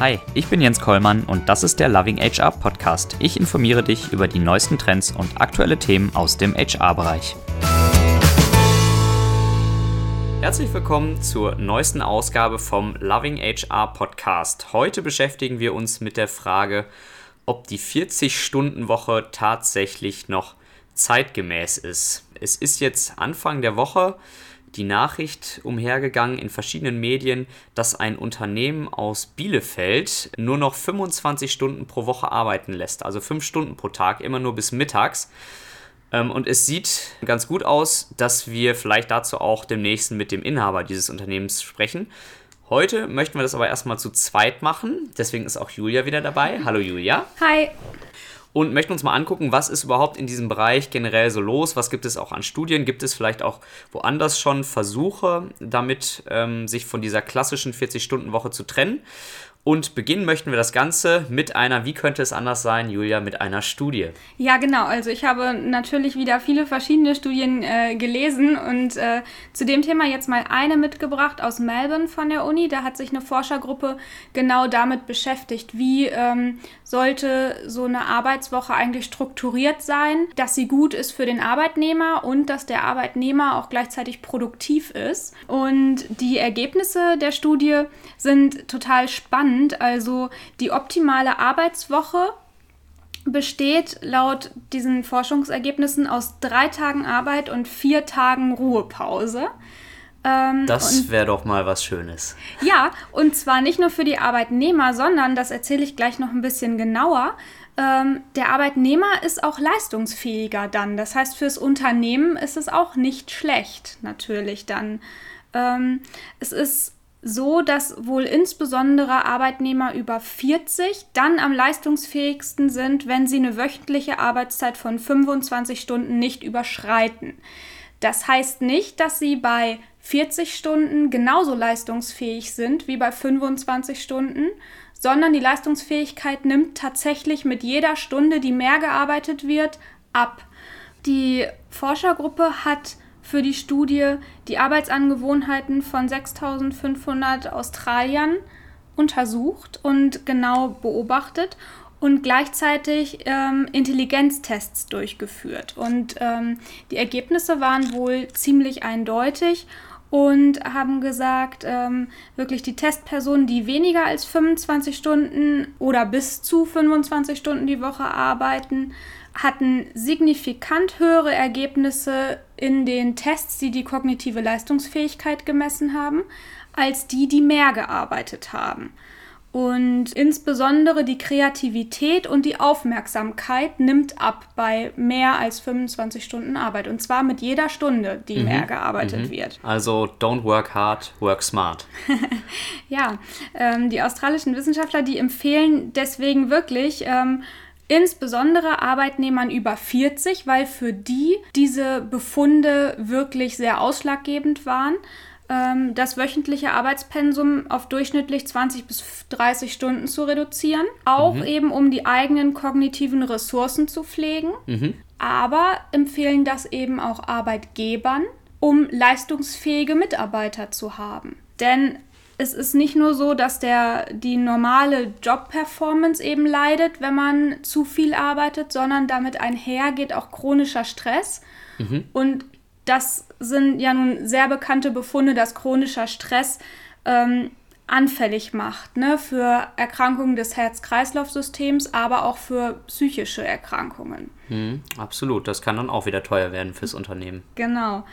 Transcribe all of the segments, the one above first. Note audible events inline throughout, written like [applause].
Hi, ich bin Jens Kollmann und das ist der Loving HR Podcast. Ich informiere dich über die neuesten Trends und aktuelle Themen aus dem HR-Bereich. Herzlich willkommen zur neuesten Ausgabe vom Loving HR Podcast. Heute beschäftigen wir uns mit der Frage, ob die 40-Stunden-Woche tatsächlich noch zeitgemäß ist. Es ist jetzt Anfang der Woche die Nachricht umhergegangen in verschiedenen Medien, dass ein Unternehmen aus Bielefeld nur noch 25 Stunden pro Woche arbeiten lässt, also 5 Stunden pro Tag, immer nur bis mittags. Ähm, und es sieht ganz gut aus, dass wir vielleicht dazu auch demnächst mit dem Inhaber dieses Unternehmens sprechen. Heute möchten wir das aber erstmal zu zweit machen. Deswegen ist auch Julia wieder dabei. Hallo Julia. Hi und möchten uns mal angucken, was ist überhaupt in diesem Bereich generell so los, was gibt es auch an Studien, gibt es vielleicht auch woanders schon Versuche, damit ähm, sich von dieser klassischen 40-Stunden-Woche zu trennen. Und beginnen möchten wir das Ganze mit einer, wie könnte es anders sein, Julia, mit einer Studie. Ja, genau. Also ich habe natürlich wieder viele verschiedene Studien äh, gelesen und äh, zu dem Thema jetzt mal eine mitgebracht aus Melbourne von der Uni. Da hat sich eine Forschergruppe genau damit beschäftigt, wie ähm, sollte so eine Arbeitswoche eigentlich strukturiert sein, dass sie gut ist für den Arbeitnehmer und dass der Arbeitnehmer auch gleichzeitig produktiv ist. Und die Ergebnisse der Studie sind total spannend spannend. Also die optimale Arbeitswoche besteht laut diesen Forschungsergebnissen aus drei Tagen Arbeit und vier Tagen Ruhepause. Ähm, das wäre doch mal was Schönes. Ja, und zwar nicht nur für die Arbeitnehmer, sondern, das erzähle ich gleich noch ein bisschen genauer, ähm, der Arbeitnehmer ist auch leistungsfähiger dann. Das heißt, fürs Unternehmen ist es auch nicht schlecht, natürlich dann. Ähm, es ist so, dass wohl insbesondere Arbeitnehmer über 40 dann am leistungsfähigsten sind, wenn sie eine wöchentliche Arbeitszeit von 25 Stunden nicht überschreiten. Das heißt nicht, dass sie bei 40 Stunden genauso leistungsfähig sind wie bei 25 Stunden, sondern die Leistungsfähigkeit nimmt tatsächlich mit jeder Stunde, die mehr gearbeitet wird, ab. Die Forschergruppe hat für die Studie die Arbeitsangewohnheiten von 6500 Australiern untersucht und genau beobachtet und gleichzeitig ähm, Intelligenztests durchgeführt. Und ähm, die Ergebnisse waren wohl ziemlich eindeutig und haben gesagt, ähm, wirklich die Testpersonen, die weniger als 25 Stunden oder bis zu 25 Stunden die Woche arbeiten, hatten signifikant höhere Ergebnisse in den Tests, die die kognitive Leistungsfähigkeit gemessen haben, als die, die mehr gearbeitet haben. Und insbesondere die Kreativität und die Aufmerksamkeit nimmt ab bei mehr als 25 Stunden Arbeit. Und zwar mit jeder Stunde, die mhm. mehr gearbeitet mhm. wird. Also don't work hard, work smart. [laughs] ja, ähm, die australischen Wissenschaftler, die empfehlen deswegen wirklich, ähm, Insbesondere Arbeitnehmern über 40, weil für die diese Befunde wirklich sehr ausschlaggebend waren ähm, das wöchentliche Arbeitspensum auf durchschnittlich 20 bis 30 Stunden zu reduzieren. Auch mhm. eben, um die eigenen kognitiven Ressourcen zu pflegen. Mhm. Aber empfehlen das eben auch Arbeitgebern, um leistungsfähige Mitarbeiter zu haben. Denn es ist nicht nur so, dass der, die normale Job-Performance eben leidet, wenn man zu viel arbeitet, sondern damit einher geht auch chronischer Stress. Mhm. Und das sind ja nun sehr bekannte Befunde, dass chronischer Stress ähm, anfällig macht ne, für Erkrankungen des Herz-Kreislauf-Systems, aber auch für psychische Erkrankungen. Mhm, absolut, das kann dann auch wieder teuer werden fürs Unternehmen. Genau.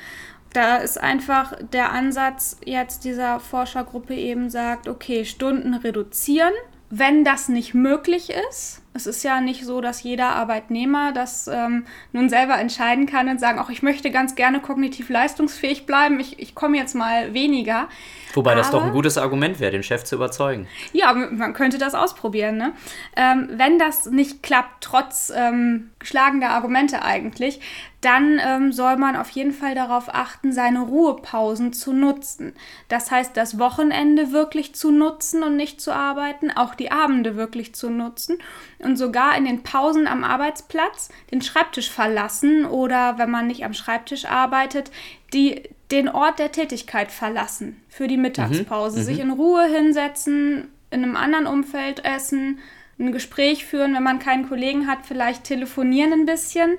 Da ist einfach der Ansatz jetzt dieser Forschergruppe eben sagt, okay, Stunden reduzieren. Wenn das nicht möglich ist, es ist ja nicht so, dass jeder Arbeitnehmer das ähm, nun selber entscheiden kann und sagen, auch ich möchte ganz gerne kognitiv leistungsfähig bleiben, ich, ich komme jetzt mal weniger. Wobei Aber, das doch ein gutes Argument wäre, den Chef zu überzeugen. Ja, man könnte das ausprobieren. Ne? Ähm, wenn das nicht klappt, trotz ähm, geschlagener Argumente eigentlich, dann ähm, soll man auf jeden Fall darauf achten, seine Ruhepausen zu nutzen. Das heißt, das Wochenende wirklich zu nutzen und nicht zu arbeiten, auch die Abende wirklich zu nutzen und sogar in den Pausen am Arbeitsplatz den Schreibtisch verlassen oder wenn man nicht am Schreibtisch arbeitet, die, den Ort der Tätigkeit verlassen für die Mittagspause, mhm, sich mhm. in Ruhe hinsetzen, in einem anderen Umfeld essen, ein Gespräch führen, wenn man keinen Kollegen hat, vielleicht telefonieren ein bisschen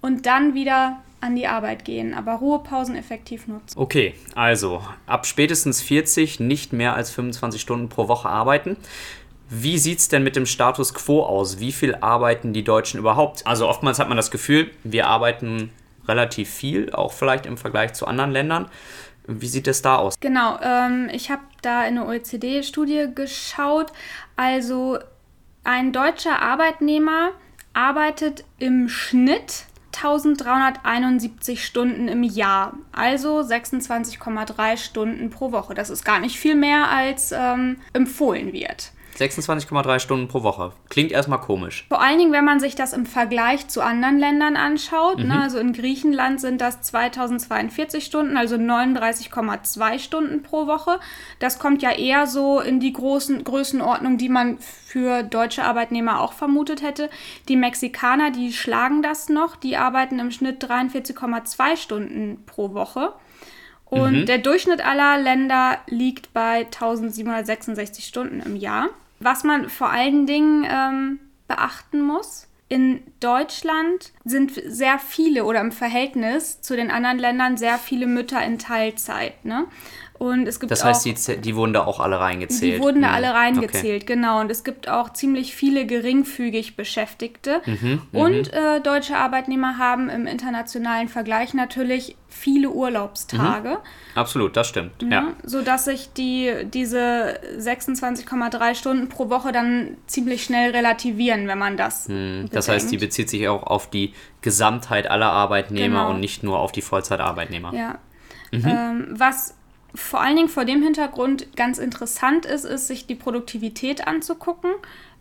und dann wieder an die Arbeit gehen, aber Ruhepausen effektiv nutzen. Okay, also ab spätestens 40 nicht mehr als 25 Stunden pro Woche arbeiten. Wie sieht es denn mit dem Status quo aus? Wie viel arbeiten die Deutschen überhaupt? Also oftmals hat man das Gefühl, wir arbeiten relativ viel, auch vielleicht im Vergleich zu anderen Ländern. Wie sieht es da aus? Genau, ähm, ich habe da in eine OECD-Studie geschaut. Also ein deutscher Arbeitnehmer arbeitet im Schnitt 1371 Stunden im Jahr, also 26,3 Stunden pro Woche. Das ist gar nicht viel mehr, als ähm, empfohlen wird. 26,3 Stunden pro Woche. Klingt erstmal komisch. Vor allen Dingen, wenn man sich das im Vergleich zu anderen Ländern anschaut. Ne? Mhm. Ne? Also in Griechenland sind das 2042 Stunden, also 39,2 Stunden pro Woche. Das kommt ja eher so in die großen Größenordnung, die man für deutsche Arbeitnehmer auch vermutet hätte. Die Mexikaner, die schlagen das noch. Die arbeiten im Schnitt 43,2 Stunden pro Woche. Und mhm. der Durchschnitt aller Länder liegt bei 1766 Stunden im Jahr. Was man vor allen Dingen ähm, beachten muss, in Deutschland sind sehr viele oder im Verhältnis zu den anderen Ländern sehr viele Mütter in Teilzeit. Ne? Und es gibt das heißt, auch, die, die wurden da auch alle reingezählt? Die wurden da hm. alle reingezählt, okay. genau. Und es gibt auch ziemlich viele geringfügig Beschäftigte. Mhm, mhm, und äh, deutsche Arbeitnehmer haben im internationalen Vergleich natürlich viele Urlaubstage. Mhm. Absolut, das stimmt. Ja, ja. Sodass sich die, diese 26,3 Stunden pro Woche dann ziemlich schnell relativieren, wenn man das. Mhm. Das heißt, die bezieht sich auch auf die Gesamtheit aller Arbeitnehmer genau. und nicht nur auf die Vollzeitarbeitnehmer. Ja. Mhm. Ähm, was vor allen Dingen vor dem Hintergrund ganz interessant ist, ist, sich die Produktivität anzugucken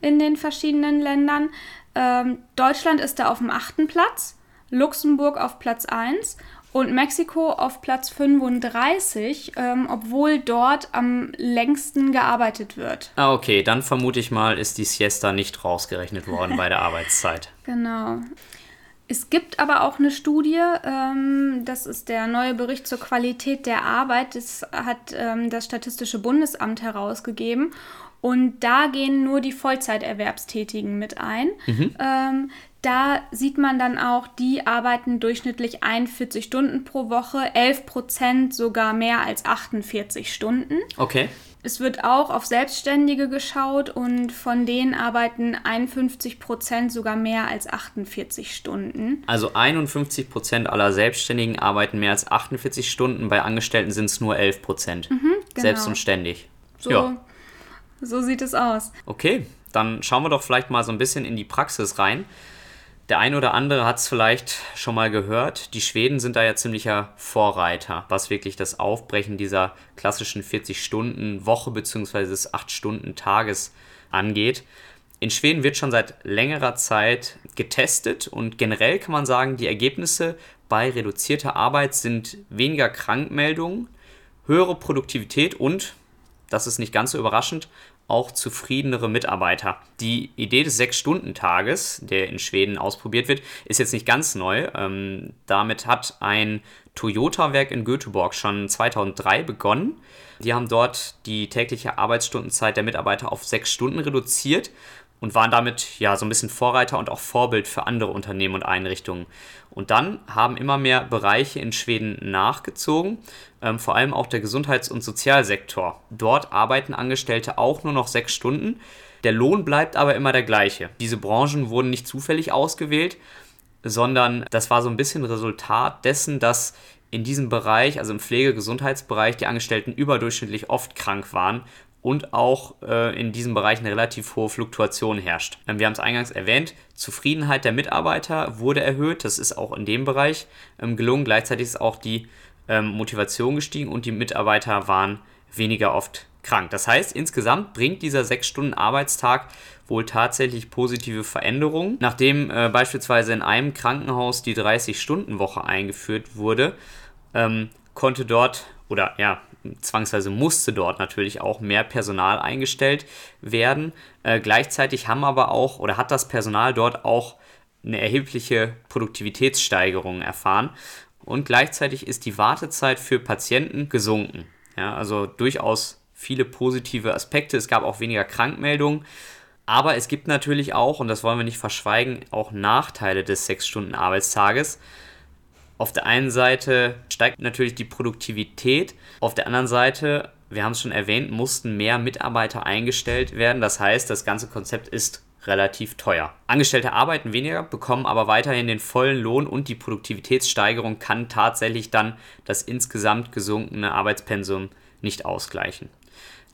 in den verschiedenen Ländern. Ähm, Deutschland ist da auf dem achten Platz, Luxemburg auf Platz 1 und Mexiko auf Platz 35, ähm, obwohl dort am längsten gearbeitet wird. Ah, okay, dann vermute ich mal, ist die Siesta nicht rausgerechnet worden bei der [laughs] Arbeitszeit. Genau. Es gibt aber auch eine Studie, ähm, das ist der neue Bericht zur Qualität der Arbeit, das hat ähm, das Statistische Bundesamt herausgegeben. Und da gehen nur die Vollzeiterwerbstätigen mit ein. Mhm. Ähm, da sieht man dann auch, die arbeiten durchschnittlich 41 Stunden pro Woche, 11 Prozent sogar mehr als 48 Stunden. Okay. Es wird auch auf Selbstständige geschaut und von denen arbeiten 51 Prozent sogar mehr als 48 Stunden. Also 51 Prozent aller Selbstständigen arbeiten mehr als 48 Stunden, bei Angestellten sind es nur 11 Prozent. Mhm, genau. Selbst und ständig. So, ja. So sieht es aus. Okay, dann schauen wir doch vielleicht mal so ein bisschen in die Praxis rein. Der eine oder andere hat es vielleicht schon mal gehört. Die Schweden sind da ja ziemlicher Vorreiter, was wirklich das Aufbrechen dieser klassischen 40-Stunden-Woche bzw. des 8-Stunden-Tages angeht. In Schweden wird schon seit längerer Zeit getestet und generell kann man sagen, die Ergebnisse bei reduzierter Arbeit sind weniger Krankmeldungen, höhere Produktivität und, das ist nicht ganz so überraschend, auch zufriedenere Mitarbeiter. Die Idee des Sechs-Stunden-Tages, der in Schweden ausprobiert wird, ist jetzt nicht ganz neu. Ähm, damit hat ein Toyota-Werk in Göteborg schon 2003 begonnen. Die haben dort die tägliche Arbeitsstundenzeit der Mitarbeiter auf sechs Stunden reduziert und waren damit ja so ein bisschen Vorreiter und auch Vorbild für andere Unternehmen und Einrichtungen. Und dann haben immer mehr Bereiche in Schweden nachgezogen, ähm, vor allem auch der Gesundheits- und Sozialsektor. Dort arbeiten Angestellte auch nur noch sechs Stunden. Der Lohn bleibt aber immer der gleiche. Diese Branchen wurden nicht zufällig ausgewählt, sondern das war so ein bisschen Resultat dessen, dass in diesem Bereich, also im Pflege-Gesundheitsbereich, die Angestellten überdurchschnittlich oft krank waren und auch äh, in diesem Bereich eine relativ hohe Fluktuation herrscht. Ähm, wir haben es eingangs erwähnt, Zufriedenheit der Mitarbeiter wurde erhöht, das ist auch in dem Bereich ähm, gelungen. Gleichzeitig ist auch die ähm, Motivation gestiegen und die Mitarbeiter waren weniger oft krank. Das heißt, insgesamt bringt dieser 6-Stunden-Arbeitstag wohl tatsächlich positive Veränderungen. Nachdem äh, beispielsweise in einem Krankenhaus die 30-Stunden-Woche eingeführt wurde, ähm, konnte dort oder ja, zwangsweise musste dort natürlich auch mehr Personal eingestellt werden. Äh, gleichzeitig haben aber auch oder hat das Personal dort auch eine erhebliche Produktivitätssteigerung erfahren und gleichzeitig ist die Wartezeit für Patienten gesunken. Ja, also durchaus viele positive Aspekte. Es gab auch weniger Krankmeldungen. Aber es gibt natürlich auch, und das wollen wir nicht verschweigen, auch Nachteile des 6-Stunden-Arbeitstages. Auf der einen Seite steigt natürlich die Produktivität, auf der anderen Seite, wir haben es schon erwähnt, mussten mehr Mitarbeiter eingestellt werden. Das heißt, das ganze Konzept ist relativ teuer. Angestellte arbeiten weniger, bekommen aber weiterhin den vollen Lohn und die Produktivitätssteigerung kann tatsächlich dann das insgesamt gesunkene Arbeitspensum nicht ausgleichen.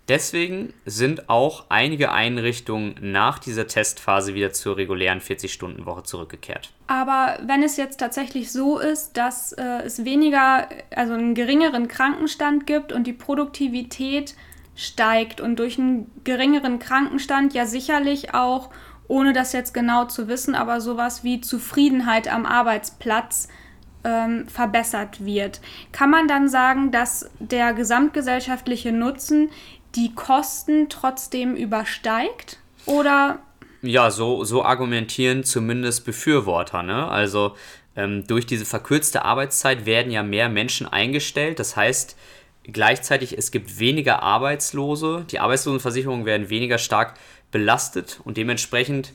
Deswegen sind auch einige Einrichtungen nach dieser Testphase wieder zur regulären 40-Stunden-Woche zurückgekehrt. Aber wenn es jetzt tatsächlich so ist, dass äh, es weniger, also einen geringeren Krankenstand gibt und die Produktivität steigt und durch einen geringeren Krankenstand ja sicherlich auch, ohne das jetzt genau zu wissen, aber sowas wie Zufriedenheit am Arbeitsplatz ähm, verbessert wird. Kann man dann sagen, dass der gesamtgesellschaftliche Nutzen die Kosten trotzdem übersteigt? Oder? Ja, so, so argumentieren zumindest Befürworter. Ne? Also ähm, durch diese verkürzte Arbeitszeit werden ja mehr Menschen eingestellt. Das heißt, gleichzeitig es gibt weniger Arbeitslose. Die Arbeitslosenversicherungen werden weniger stark belastet und dementsprechend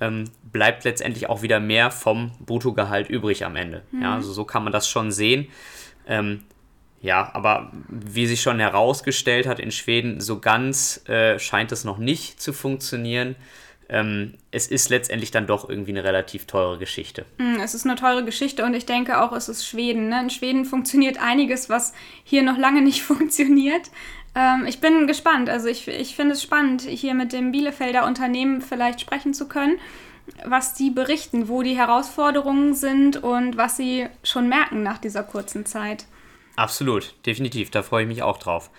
ähm, bleibt letztendlich auch wieder mehr vom Bruttogehalt übrig am Ende. Mhm. Ja, also so kann man das schon sehen. Ähm, ja, aber wie sich schon herausgestellt hat in Schweden, so ganz äh, scheint es noch nicht zu funktionieren. Ähm, es ist letztendlich dann doch irgendwie eine relativ teure Geschichte. Mm, es ist eine teure Geschichte und ich denke auch, es ist Schweden. Ne? In Schweden funktioniert einiges, was hier noch lange nicht [laughs] funktioniert. Ähm, ich bin gespannt. Also ich, ich finde es spannend, hier mit dem Bielefelder Unternehmen vielleicht sprechen zu können, was die berichten, wo die Herausforderungen sind und was sie schon merken nach dieser kurzen Zeit. Absolut, definitiv. Da freue ich mich auch drauf.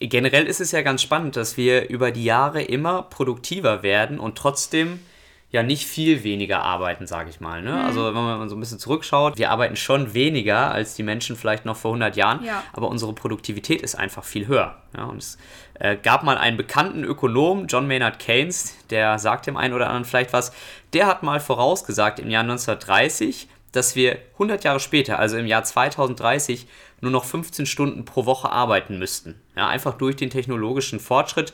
Generell ist es ja ganz spannend, dass wir über die Jahre immer produktiver werden und trotzdem ja nicht viel weniger arbeiten, sage ich mal. Ne? Mhm. Also wenn man so ein bisschen zurückschaut, wir arbeiten schon weniger als die Menschen vielleicht noch vor 100 Jahren, ja. aber unsere Produktivität ist einfach viel höher. Ja? Und es äh, gab mal einen bekannten Ökonom, John Maynard Keynes, der sagt dem einen oder anderen vielleicht was, der hat mal vorausgesagt im Jahr 1930, dass wir 100 Jahre später, also im Jahr 2030, nur noch 15 Stunden pro Woche arbeiten müssten. Ja, einfach durch den technologischen Fortschritt,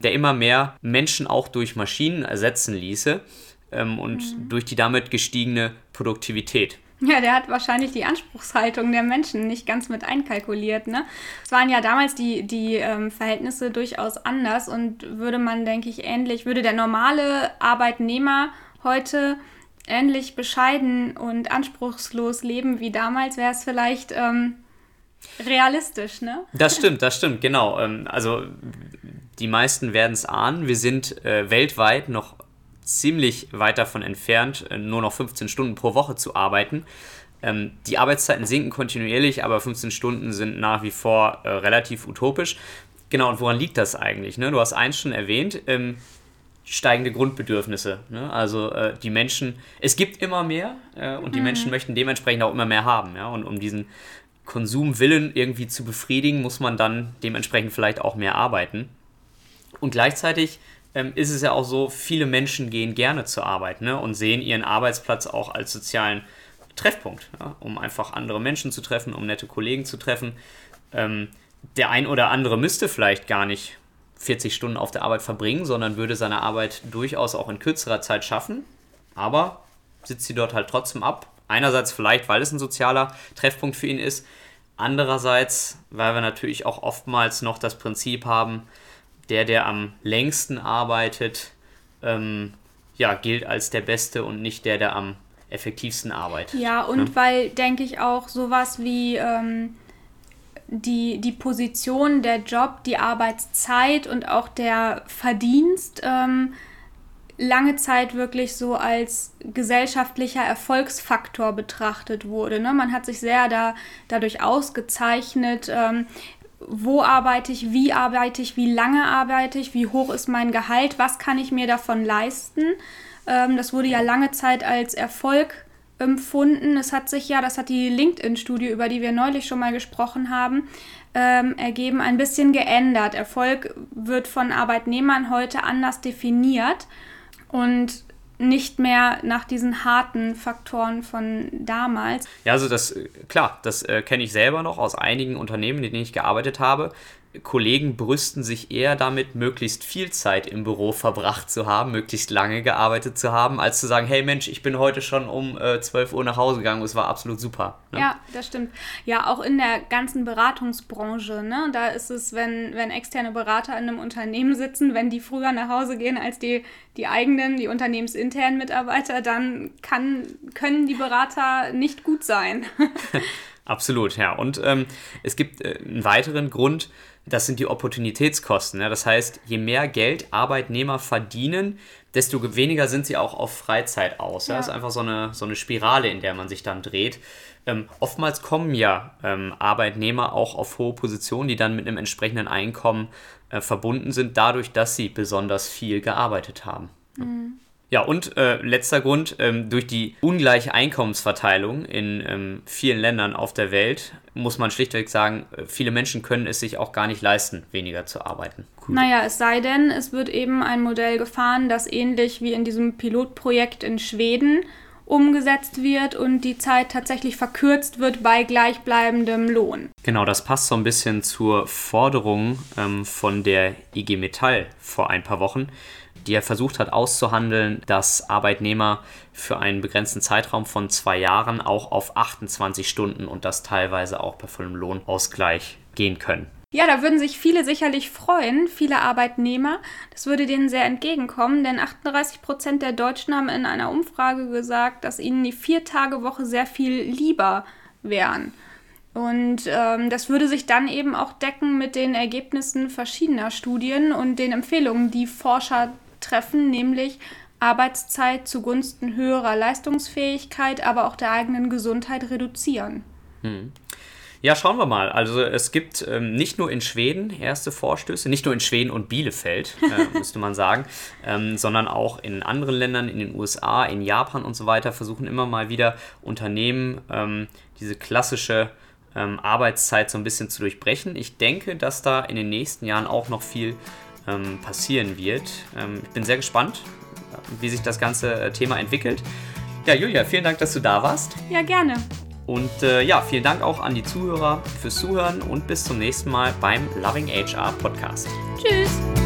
der immer mehr Menschen auch durch Maschinen ersetzen ließe ähm, und mhm. durch die damit gestiegene Produktivität. Ja, der hat wahrscheinlich die Anspruchshaltung der Menschen nicht ganz mit einkalkuliert. Ne? Es waren ja damals die, die ähm, Verhältnisse durchaus anders und würde man, denke ich, ähnlich, würde der normale Arbeitnehmer heute ähnlich bescheiden und anspruchslos leben wie damals, wäre es vielleicht ähm, realistisch, ne? Das stimmt, das stimmt, genau. Ähm, also die meisten werden es ahnen. Wir sind äh, weltweit noch ziemlich weit davon entfernt, äh, nur noch 15 Stunden pro Woche zu arbeiten. Ähm, die Arbeitszeiten sinken kontinuierlich, aber 15 Stunden sind nach wie vor äh, relativ utopisch. Genau, und woran liegt das eigentlich? Ne? Du hast eins schon erwähnt, ähm, steigende Grundbedürfnisse. Ne? Also äh, die Menschen, es gibt immer mehr äh, und die mhm. Menschen möchten dementsprechend auch immer mehr haben. Ja? Und um diesen Konsumwillen irgendwie zu befriedigen, muss man dann dementsprechend vielleicht auch mehr arbeiten. Und gleichzeitig ähm, ist es ja auch so, viele Menschen gehen gerne zur Arbeit ne, und sehen ihren Arbeitsplatz auch als sozialen Treffpunkt, ja, um einfach andere Menschen zu treffen, um nette Kollegen zu treffen. Ähm, der ein oder andere müsste vielleicht gar nicht 40 Stunden auf der Arbeit verbringen, sondern würde seine Arbeit durchaus auch in kürzerer Zeit schaffen. Aber sitzt sie dort halt trotzdem ab, Einerseits vielleicht, weil es ein sozialer Treffpunkt für ihn ist. Andererseits, weil wir natürlich auch oftmals noch das Prinzip haben, der, der am längsten arbeitet, ähm, ja, gilt als der Beste und nicht der, der am effektivsten arbeitet. Ja, und ne? weil, denke ich, auch sowas wie ähm, die, die Position, der Job, die Arbeitszeit und auch der Verdienst ähm, lange Zeit wirklich so als gesellschaftlicher Erfolgsfaktor betrachtet wurde. Ne? Man hat sich sehr da, dadurch ausgezeichnet, ähm, wo arbeite ich, wie arbeite ich, wie lange arbeite ich, wie hoch ist mein Gehalt, was kann ich mir davon leisten. Ähm, das wurde ja lange Zeit als Erfolg empfunden. Es hat sich ja, das hat die LinkedIn-Studie, über die wir neulich schon mal gesprochen haben, ähm, ergeben, ein bisschen geändert. Erfolg wird von Arbeitnehmern heute anders definiert und nicht mehr nach diesen harten Faktoren von damals. Ja, also das, klar, das äh, kenne ich selber noch aus einigen Unternehmen, in denen ich gearbeitet habe. Kollegen brüsten sich eher damit, möglichst viel Zeit im Büro verbracht zu haben, möglichst lange gearbeitet zu haben, als zu sagen, hey Mensch, ich bin heute schon um äh, 12 Uhr nach Hause gegangen, es war absolut super. Ne? Ja, das stimmt. Ja, auch in der ganzen Beratungsbranche, ne? da ist es, wenn, wenn externe Berater in einem Unternehmen sitzen, wenn die früher nach Hause gehen als die, die eigenen, die unternehmensinternen Mitarbeiter, dann kann, können die Berater nicht gut sein. [laughs] Absolut, ja. Und ähm, es gibt äh, einen weiteren Grund, das sind die Opportunitätskosten. Ja? Das heißt, je mehr Geld Arbeitnehmer verdienen, desto weniger sind sie auch auf Freizeit aus. Ja. ja? Das ist einfach so eine, so eine Spirale, in der man sich dann dreht. Ähm, oftmals kommen ja ähm, Arbeitnehmer auch auf hohe Positionen, die dann mit einem entsprechenden Einkommen äh, verbunden sind, dadurch, dass sie besonders viel gearbeitet haben. Mhm. Ja, und äh, letzter Grund, ähm, durch die ungleiche Einkommensverteilung in ähm, vielen Ländern auf der Welt muss man schlichtweg sagen, äh, viele Menschen können es sich auch gar nicht leisten, weniger zu arbeiten. Cool. Naja, es sei denn, es wird eben ein Modell gefahren, das ähnlich wie in diesem Pilotprojekt in Schweden umgesetzt wird und die Zeit tatsächlich verkürzt wird bei gleichbleibendem Lohn. Genau, das passt so ein bisschen zur Forderung ähm, von der IG Metall vor ein paar Wochen die er versucht hat auszuhandeln, dass Arbeitnehmer für einen begrenzten Zeitraum von zwei Jahren auch auf 28 Stunden und das teilweise auch bei vollem Lohnausgleich gehen können. Ja, da würden sich viele sicherlich freuen, viele Arbeitnehmer. Das würde denen sehr entgegenkommen, denn 38 Prozent der Deutschen haben in einer Umfrage gesagt, dass ihnen die Vier-Tage-Woche sehr viel lieber wären. Und ähm, das würde sich dann eben auch decken mit den Ergebnissen verschiedener Studien und den Empfehlungen, die Forscher treffen, nämlich Arbeitszeit zugunsten höherer Leistungsfähigkeit, aber auch der eigenen Gesundheit reduzieren. Hm. Ja, schauen wir mal. Also es gibt ähm, nicht nur in Schweden erste Vorstöße, nicht nur in Schweden und Bielefeld, äh, [laughs] müsste man sagen, ähm, sondern auch in anderen Ländern, in den USA, in Japan und so weiter, versuchen immer mal wieder Unternehmen ähm, diese klassische ähm, Arbeitszeit so ein bisschen zu durchbrechen. Ich denke, dass da in den nächsten Jahren auch noch viel ähm, passieren wird. Ähm, ich bin sehr gespannt, wie sich das ganze äh, Thema entwickelt. Ja, Julia, vielen Dank, dass du da warst. Ja, gerne. Und äh, ja, vielen Dank auch an die Zuhörer fürs Zuhören und bis zum nächsten Mal beim Loving HR Podcast. Tschüss.